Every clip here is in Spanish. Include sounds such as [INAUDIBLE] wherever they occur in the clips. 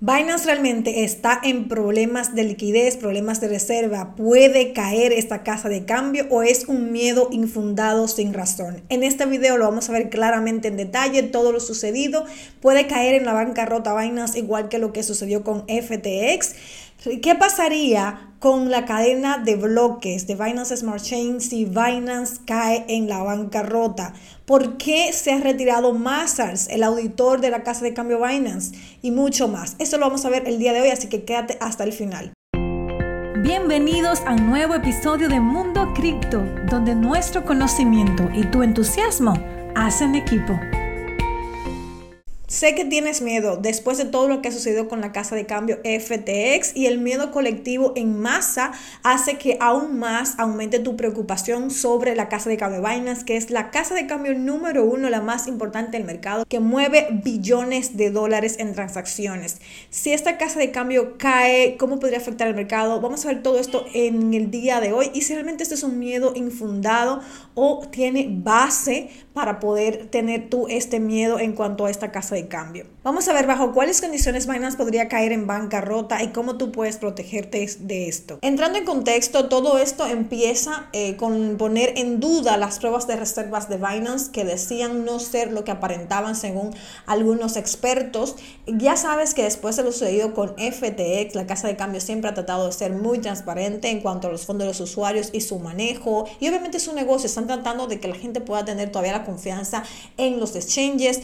Binance realmente está en problemas de liquidez, problemas de reserva. ¿Puede caer esta casa de cambio o es un miedo infundado sin razón? En este video lo vamos a ver claramente en detalle todo lo sucedido. Puede caer en la bancarrota Binance igual que lo que sucedió con FTX. ¿Qué pasaría con la cadena de bloques de Binance Smart Chain si Binance cae en la bancarrota? ¿Por qué se ha retirado Mazars, el auditor de la casa de cambio Binance? Y mucho más. Eso lo vamos a ver el día de hoy, así que quédate hasta el final. Bienvenidos a un nuevo episodio de Mundo Cripto, donde nuestro conocimiento y tu entusiasmo hacen equipo. Sé que tienes miedo después de todo lo que ha sucedido con la casa de cambio FTX y el miedo colectivo en masa hace que aún más aumente tu preocupación sobre la casa de cambio Binance, que es la casa de cambio número uno, la más importante del mercado, que mueve billones de dólares en transacciones. Si esta casa de cambio cae, ¿cómo podría afectar el mercado? Vamos a ver todo esto en el día de hoy y si realmente esto es un miedo infundado o tiene base para poder tener tú este miedo en cuanto a esta casa de cambio. Vamos a ver bajo cuáles condiciones Binance podría caer en bancarrota y cómo tú puedes protegerte de esto. Entrando en contexto, todo esto empieza eh, con poner en duda las pruebas de reservas de Binance que decían no ser lo que aparentaban según algunos expertos. Ya sabes que después de lo sucedido con FTX, la casa de cambio siempre ha tratado de ser muy transparente en cuanto a los fondos de los usuarios y su manejo. Y obviamente su negocio están tratando de que la gente pueda tener todavía la confianza en los exchanges.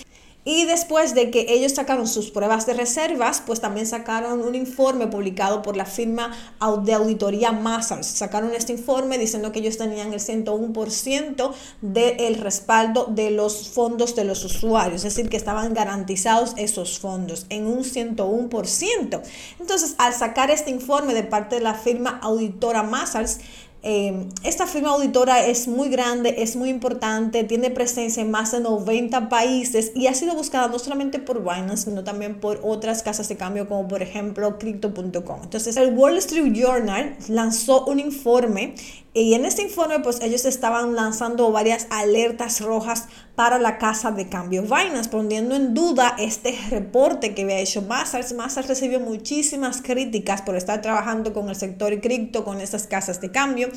Y después de que ellos sacaron sus pruebas de reservas, pues también sacaron un informe publicado por la firma de auditoría Mazars. Sacaron este informe diciendo que ellos tenían el 101% del respaldo de los fondos de los usuarios, es decir, que estaban garantizados esos fondos en un 101%. Entonces, al sacar este informe de parte de la firma auditora Mazars, Em, esta firma auditora es muy grande, es muy importante, tiene presencia en más de 90 países y ha sido buscada no solamente por Binance, sino también por otras casas de cambio como por ejemplo Crypto.com. Entonces el Wall Street Journal lanzó un informe y en este informe, pues ellos estaban lanzando varias alertas rojas para la casa de cambio Binance, poniendo en duda este reporte que había hecho Mazars. Mazars recibió muchísimas críticas por estar trabajando con el sector cripto, con estas casas de cambio.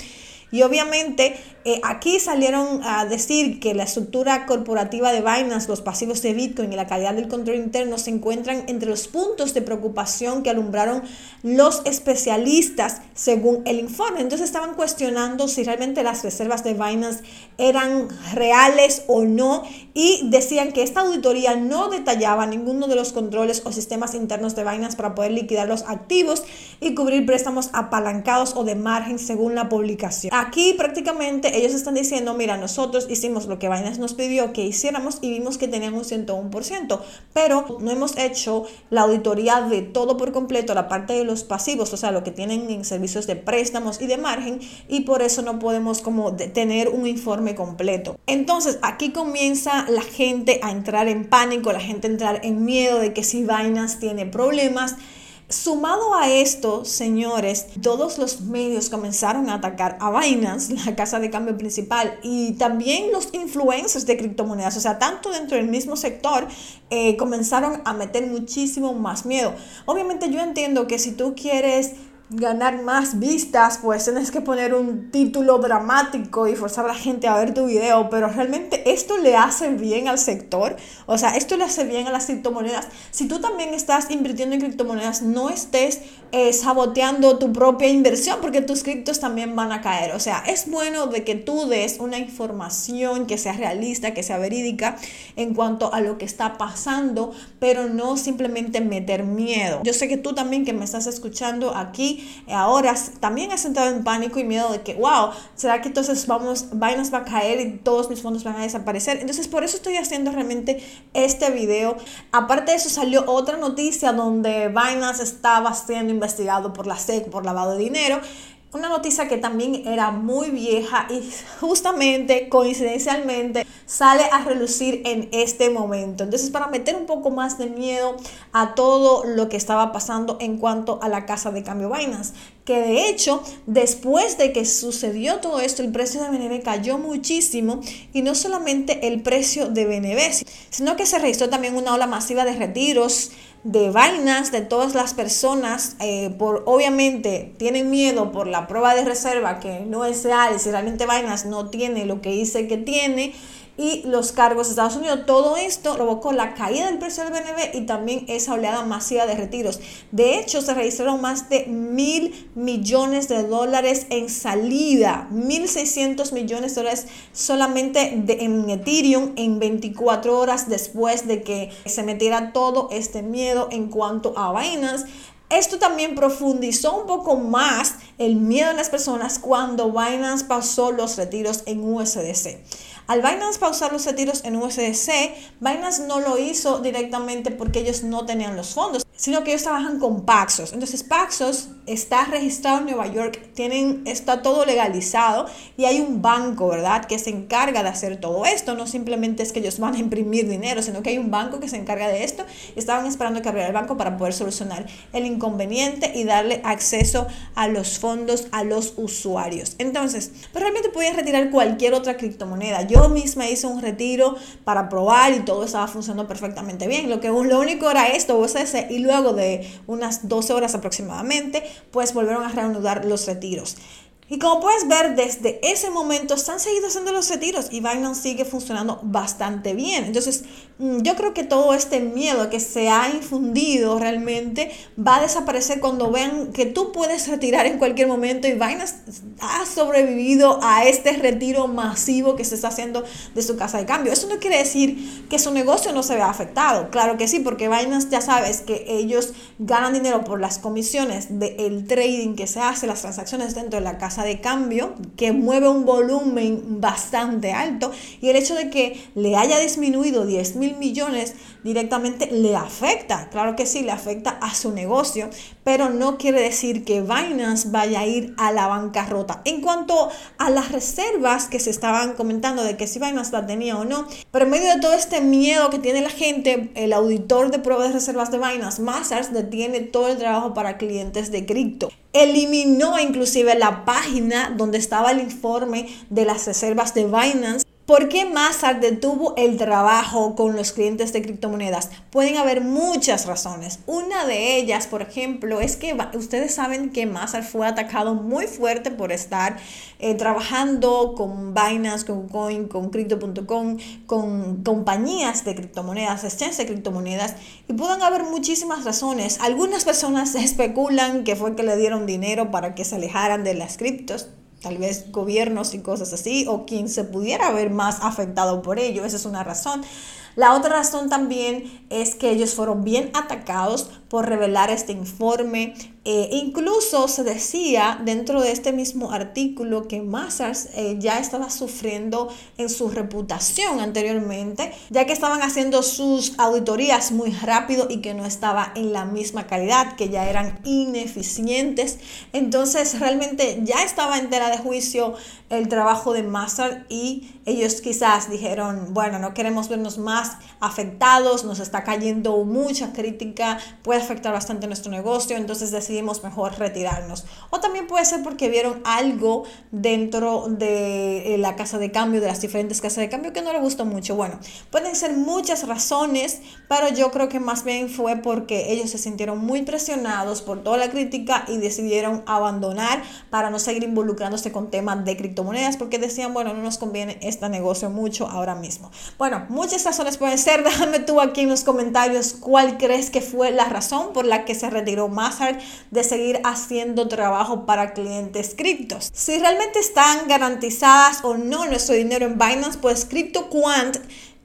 Y obviamente eh, aquí salieron a decir que la estructura corporativa de Binance, los pasivos de Bitcoin y la calidad del control interno se encuentran entre los puntos de preocupación que alumbraron los especialistas según el informe. Entonces estaban cuestionando si realmente las reservas de Binance eran reales o no y decían que esta auditoría no detallaba ninguno de los controles o sistemas internos de Binance para poder liquidar los activos y cubrir préstamos apalancados o de margen según la publicación. Aquí prácticamente ellos están diciendo, mira, nosotros hicimos lo que Binance nos pidió que hiciéramos y vimos que tenían un 101%, pero no hemos hecho la auditoría de todo por completo, la parte de los pasivos, o sea, lo que tienen en servicios de préstamos y de margen, y por eso no podemos como tener un informe completo. Entonces, aquí comienza la gente a entrar en pánico, la gente a entrar en miedo de que si Binance tiene problemas, Sumado a esto, señores, todos los medios comenzaron a atacar a Binance, la casa de cambio principal, y también los influencers de criptomonedas, o sea, tanto dentro del mismo sector, eh, comenzaron a meter muchísimo más miedo. Obviamente yo entiendo que si tú quieres ganar más vistas, pues tienes que poner un título dramático y forzar a la gente a ver tu video, pero realmente esto le hace bien al sector, o sea, esto le hace bien a las criptomonedas. Si tú también estás invirtiendo en criptomonedas, no estés eh, saboteando tu propia inversión porque tus criptos también van a caer. O sea, es bueno de que tú des una información que sea realista, que sea verídica en cuanto a lo que está pasando, pero no simplemente meter miedo. Yo sé que tú también que me estás escuchando aquí, ahora también he sentado en pánico y miedo de que, wow, ¿será que entonces vamos, Binance va a caer y todos mis fondos van a desaparecer? Entonces por eso estoy haciendo realmente este video. Aparte de eso salió otra noticia donde Binance estaba siendo investigado por la SEC por lavado de dinero una noticia que también era muy vieja y justamente, coincidencialmente, sale a relucir en este momento. Entonces, para meter un poco más de miedo a todo lo que estaba pasando en cuanto a la casa de cambio Binance, que de hecho, después de que sucedió todo esto, el precio de BNB cayó muchísimo y no solamente el precio de BNB, sino que se registró también una ola masiva de retiros de vainas de todas las personas, eh, por obviamente tienen miedo por la prueba de reserva que no es real, si realmente vainas no tiene lo que dice que tiene y los cargos de Estados Unidos. Todo esto provocó la caída del precio del BNB y también esa oleada masiva de retiros. De hecho, se registraron más de mil millones de dólares en salida, 1.600 millones de dólares solamente de, en Ethereum en 24 horas después de que se metiera todo este miedo en cuanto a Binance. Esto también profundizó un poco más el miedo de las personas cuando Binance pasó los retiros en USDC. Al Binance pausar los retiros en USDC, Binance no lo hizo directamente porque ellos no tenían los fondos, sino que ellos trabajan con Paxos. Entonces Paxos está registrado en Nueva York, tienen, está todo legalizado y hay un banco, ¿verdad?, que se encarga de hacer todo esto. No simplemente es que ellos van a imprimir dinero, sino que hay un banco que se encarga de esto. Estaban esperando que abriera el banco para poder solucionar el inconveniente y darle acceso a los fondos a los usuarios. Entonces, pero realmente podían retirar cualquier otra criptomoneda. Yo misma hice un retiro para probar y todo estaba funcionando perfectamente bien. Lo que lo único era esto, USDC, y luego de unas 12 horas aproximadamente, pues volvieron a reanudar los retiros. Y como puedes ver, desde ese momento han seguido haciendo los retiros y Binance sigue funcionando bastante bien. Entonces, mm, yo creo que todo este miedo que se ha infundido realmente va a desaparecer cuando vean que tú puedes retirar en cualquier momento y Binance ha sobrevivido a este retiro masivo que se está haciendo de su casa de cambio. Eso no quiere decir que su negocio no se vea afectado. Claro que sí, porque Binance ya sabes que ellos ganan dinero por las comisiones del trading que se hace, las transacciones dentro de la casa de cambio que mueve un volumen bastante alto y el hecho de que le haya disminuido 10 mil millones directamente le afecta, claro que sí, le afecta a su negocio, pero no quiere decir que Binance vaya a ir a la bancarrota. En cuanto a las reservas que se estaban comentando de que si Binance la tenía o no, pero en medio de todo este miedo que tiene la gente, el auditor de pruebas de reservas de Binance, Massars, detiene todo el trabajo para clientes de cripto eliminó inclusive la página donde estaba el informe de las reservas de Binance ¿Por qué Mazar detuvo el trabajo con los clientes de criptomonedas? Pueden haber muchas razones. Una de ellas, por ejemplo, es que ustedes saben que Mazar fue atacado muy fuerte por estar eh, trabajando con Binance, con Coin, con Crypto.com, con compañías de criptomonedas, exchanges de criptomonedas, y pueden haber muchísimas razones. Algunas personas [LAUGHS] especulan que fue que le dieron dinero para que se alejaran de las criptos tal vez gobiernos y cosas así, o quien se pudiera ver más afectado por ello. Esa es una razón. La otra razón también es que ellos fueron bien atacados por revelar este informe. Eh, incluso se decía dentro de este mismo artículo que Massars eh, ya estaba sufriendo en su reputación anteriormente, ya que estaban haciendo sus auditorías muy rápido y que no estaba en la misma calidad, que ya eran ineficientes. Entonces realmente ya estaba entera de juicio el trabajo de Massar y ellos quizás dijeron, bueno, no queremos vernos más afectados, nos está cayendo mucha crítica, puede afectar bastante nuestro negocio, entonces decidimos mejor retirarnos. O también puede ser porque vieron algo dentro de eh, la casa de cambio, de las diferentes casas de cambio que no le gustó mucho. Bueno, pueden ser muchas razones, pero yo creo que más bien fue porque ellos se sintieron muy presionados por toda la crítica y decidieron abandonar para no seguir involucrándose con temas de criptomonedas porque decían, bueno, no nos conviene este negocio mucho ahora mismo. Bueno, muchas razones pueden ser. [LAUGHS] Déjame tú aquí en los comentarios cuál crees que fue la razón por la que se retiró Mazar de seguir haciendo trabajo para clientes criptos. Si realmente están garantizadas o no nuestro dinero en Binance, pues CryptoQuant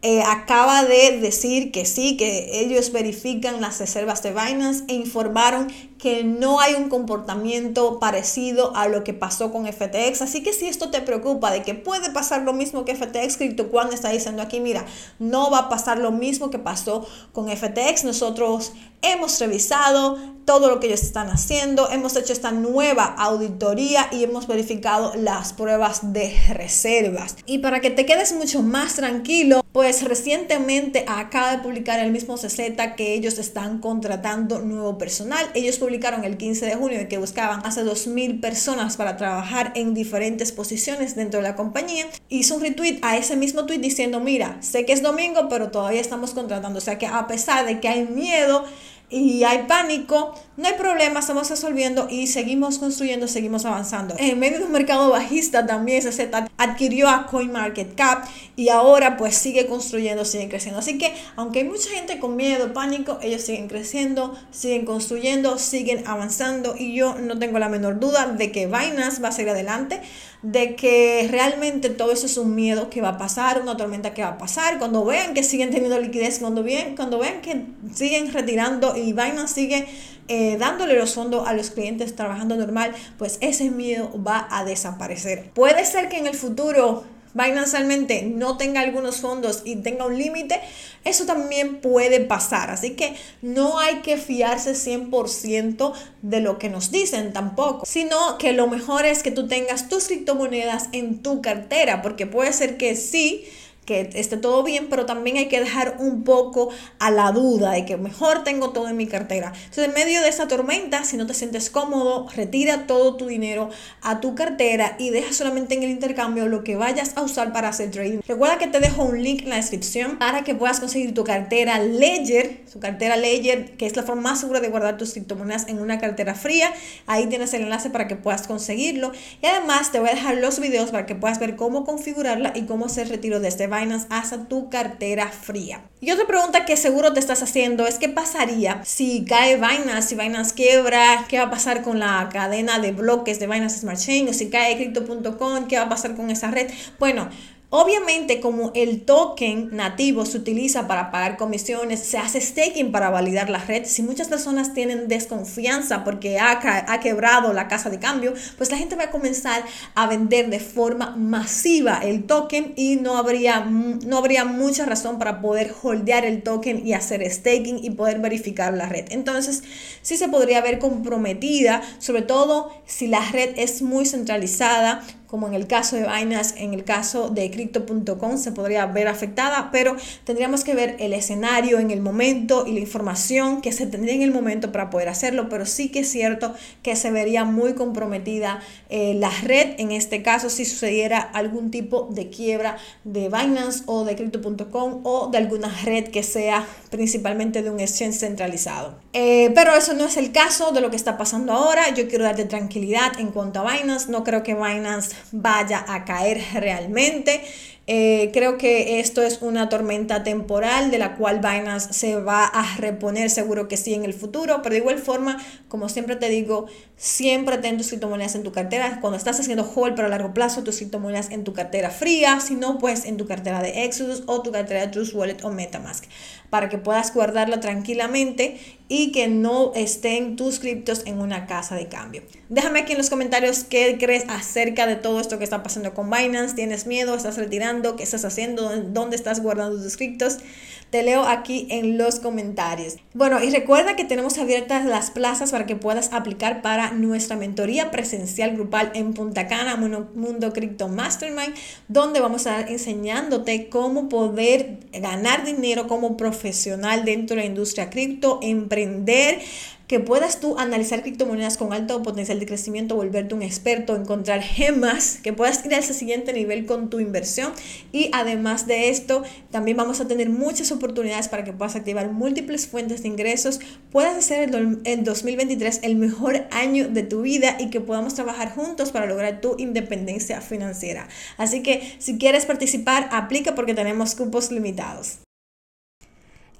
eh, acaba de decir que sí, que ellos verifican las reservas de Binance e informaron que no hay un comportamiento parecido a lo que pasó con FTX. Así que si esto te preocupa de que puede pasar lo mismo que FTX, CryptoQuant está diciendo aquí, mira, no va a pasar lo mismo que pasó con FTX. Nosotros hemos revisado todo lo que ellos están haciendo, hemos hecho esta nueva auditoría y hemos verificado las pruebas de reservas. Y para que te quedes mucho más tranquilo, pues recientemente acaba de publicar el mismo CZ que ellos están contratando nuevo personal. Ellos publicaron el 15 de junio que buscaban hace 2.000 personas para trabajar en diferentes posiciones dentro de la compañía. Hizo un retweet a ese mismo tweet diciendo, mira, sé que es domingo, pero todavía estamos contratando. O sea que a pesar de que hay miedo, y hay pánico, no hay problema, estamos resolviendo y seguimos construyendo, seguimos avanzando. En medio de un mercado bajista también se adquirió a CoinMarketCap y ahora pues sigue construyendo, sigue creciendo. Así que aunque hay mucha gente con miedo, pánico, ellos siguen creciendo, siguen construyendo, siguen avanzando y yo no tengo la menor duda de que Binance va a seguir adelante de que realmente todo eso es un miedo que va a pasar, una tormenta que va a pasar, cuando vean que siguen teniendo liquidez, cuando vean, cuando vean que siguen retirando y Binance sigue eh, dándole los fondos a los clientes trabajando normal, pues ese miedo va a desaparecer. Puede ser que en el futuro Binance realmente no tenga algunos fondos y tenga un límite, eso también puede pasar. Así que no hay que fiarse 100% de lo que nos dicen tampoco, sino que lo mejor es que tú tengas tus criptomonedas en tu cartera, porque puede ser que sí que esté todo bien, pero también hay que dejar un poco a la duda de que mejor tengo todo en mi cartera. Entonces, en medio de esa tormenta, si no te sientes cómodo, retira todo tu dinero a tu cartera y deja solamente en el intercambio lo que vayas a usar para hacer trading. Recuerda que te dejo un link en la descripción para que puedas conseguir tu cartera Ledger, su cartera Ledger, que es la forma más segura de guardar tus criptomonedas en una cartera fría. Ahí tienes el enlace para que puedas conseguirlo. Y además te voy a dejar los videos para que puedas ver cómo configurarla y cómo hacer retiro de este Binance hasta tu cartera fría. Y otra pregunta que seguro te estás haciendo es qué pasaría si cae Binance, si Binance quiebra, qué va a pasar con la cadena de bloques de Binance Smart Chain o si cae Crypto.com, qué va a pasar con esa red. Bueno, Obviamente, como el token nativo se utiliza para pagar comisiones, se hace staking para validar la red. Si muchas personas tienen desconfianza porque ha, ha, quebrado la casa de cambio, pues la gente va a comenzar a vender de forma masiva el token y no habría, no habría mucha razón para poder holdear el token y hacer staking y poder verificar la red. Entonces, sí se podría ver comprometida, sobre todo si la red es muy centralizada como en el caso de Binance, en el caso de Crypto.com se podría ver afectada, pero tendríamos que ver el escenario en el momento y la información que se tendría en el momento para poder hacerlo, pero sí que es cierto que se vería muy comprometida eh, la red, en este caso si sucediera algún tipo de quiebra de Binance o de Crypto.com o de alguna red que sea principalmente de un exchange centralizado. Eh, pero eso no es el caso de lo que está pasando ahora, yo quiero darte tranquilidad en cuanto a Binance, no creo que Binance vaya a caer realmente. Eh, creo que esto es una tormenta temporal de la cual Binance se va a reponer, seguro que sí en el futuro, pero de igual forma, como siempre te digo, siempre ten tus criptomonedas en tu cartera. Cuando estás haciendo hold para largo plazo, tus criptomonedas en tu cartera fría, si no, pues en tu cartera de Exodus o tu cartera de Trust Wallet o Metamask, para que puedas guardarla tranquilamente y que no estén tus criptos en una casa de cambio. Déjame aquí en los comentarios qué crees acerca de todo esto que está pasando con Binance. ¿Tienes miedo? ¿Estás retirando? ¿Qué estás haciendo? ¿Dónde estás guardando tus criptos? Te leo aquí en los comentarios. Bueno, y recuerda que tenemos abiertas las plazas para que puedas aplicar para nuestra mentoría presencial grupal en Punta Cana, Mundo Cripto Mastermind, donde vamos a estar enseñándote cómo poder ganar dinero como profesional dentro de la industria cripto, emprender que puedas tú analizar criptomonedas con alto potencial de crecimiento, volverte un experto, encontrar gemas, que puedas ir a ese siguiente nivel con tu inversión. Y además de esto, también vamos a tener muchas oportunidades para que puedas activar múltiples fuentes de ingresos, puedas hacer el 2023 el mejor año de tu vida y que podamos trabajar juntos para lograr tu independencia financiera. Así que si quieres participar, aplica porque tenemos cupos limitados.